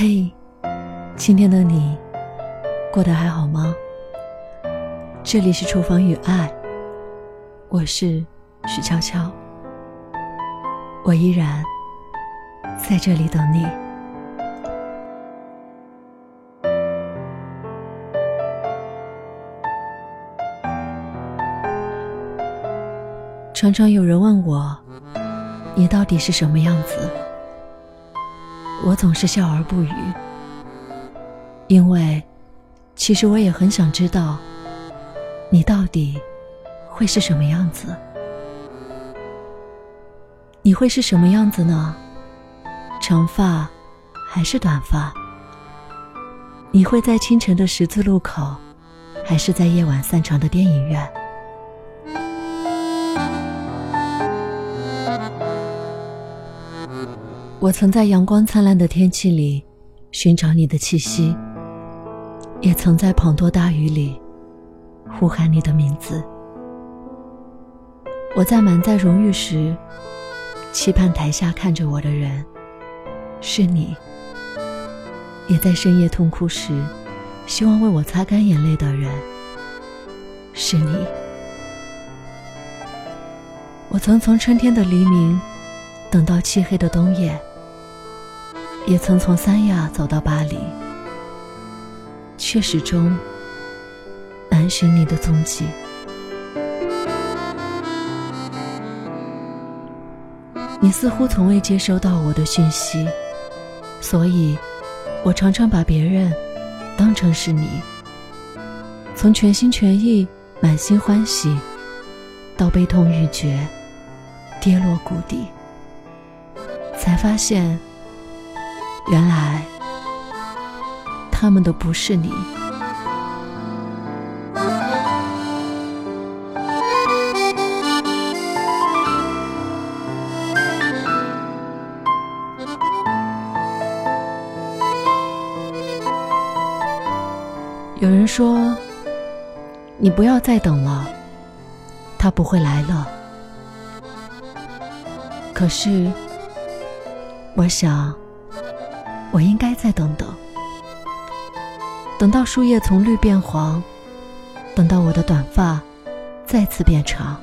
嘿，今天的你过得还好吗？这里是厨房与爱，我是许悄悄，我依然在这里等你。常常有人问我，你到底是什么样子？我总是笑而不语，因为其实我也很想知道，你到底会是什么样子？你会是什么样子呢？长发还是短发？你会在清晨的十字路口，还是在夜晚散场的电影院？我曾在阳光灿烂的天气里寻找你的气息，也曾在滂沱大雨里呼喊你的名字。我在满载荣誉时期盼台下看着我的人是你，也在深夜痛哭时希望为我擦干眼泪的人是你。我曾从春天的黎明等到漆黑的冬夜。也曾从三亚走到巴黎，却始终难寻你的踪迹。你似乎从未接收到我的讯息，所以，我常常把别人当成是你。从全心全意、满心欢喜，到悲痛欲绝、跌落谷底，才发现。原来，他们都不是你。有人说：“你不要再等了，他不会来了。”可是，我想。我应该再等等，等到树叶从绿变黄，等到我的短发再次变长，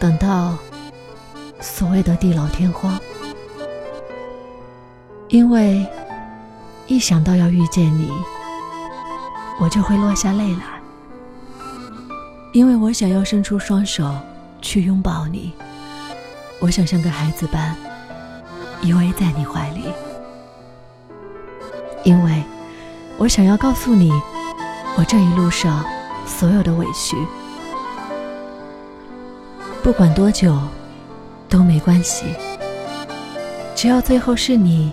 等到所谓的地老天荒。因为一想到要遇见你，我就会落下泪来。因为我想要伸出双手去拥抱你，我想像个孩子般依偎在你怀里。因为，我想要告诉你，我这一路上所有的委屈，不管多久都没关系，只要最后是你，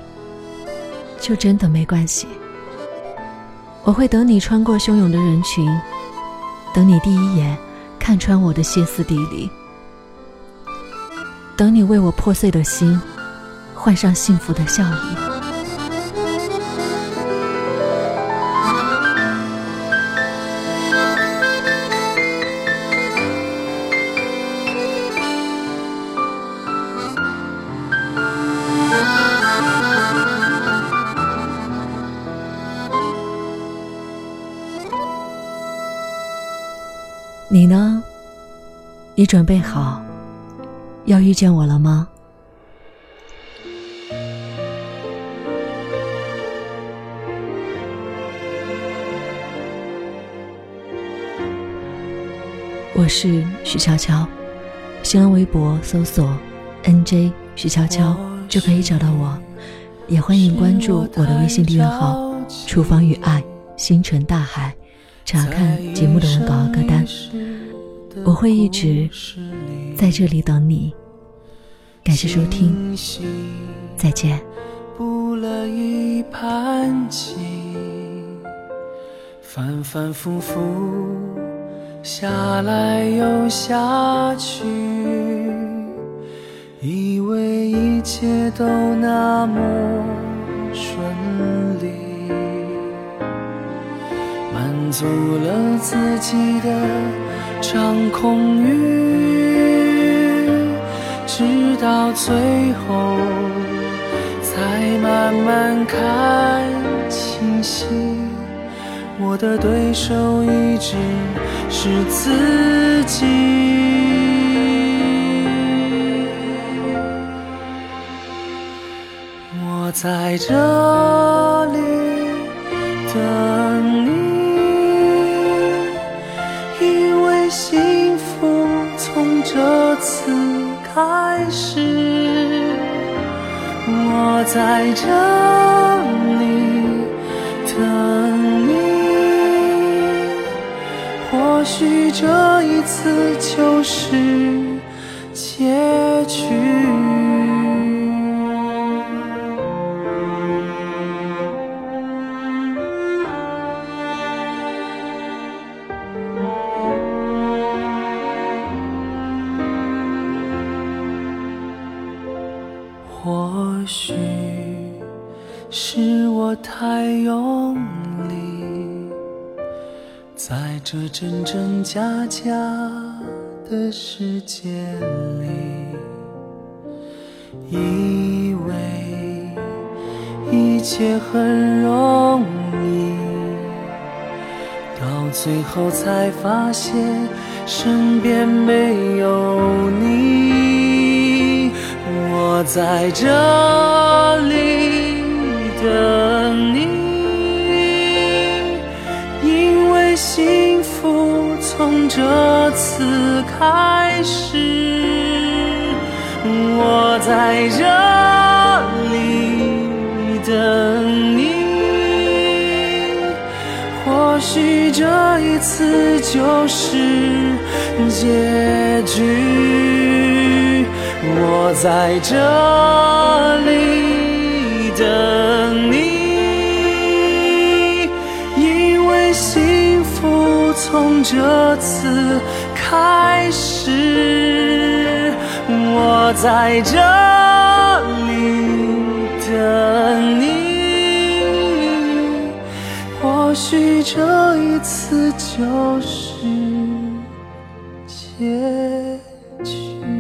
就真的没关系。我会等你穿过汹涌的人群，等你第一眼看穿我的歇斯底里，等你为我破碎的心换上幸福的笑意。你呢？你准备好要遇见我了吗？我是许悄悄，新浪微博搜索 “nj 许悄悄”就可以找到我，也欢迎关注我的微信订阅号“厨房与爱，星辰大海”。查看节目的文稿和，我会一直在这里等你。感谢收听，再见。不了一盘棋，反反复复下来又下去，以为一切都那么顺利。满足了自己的掌控欲，直到最后才慢慢看清晰，我的对手一直是自己。我在这里等幸福从这次开始。我在这里等你，或许这一次就是结局。这真真假假的世界里，以为一切很容易，到最后才发现身边没有你。我在这里等你，从这次开始。我在这里等你，或许这一次就是结局。我在这里等你，从这次开始。我在这里等你，或许这一次就是结局。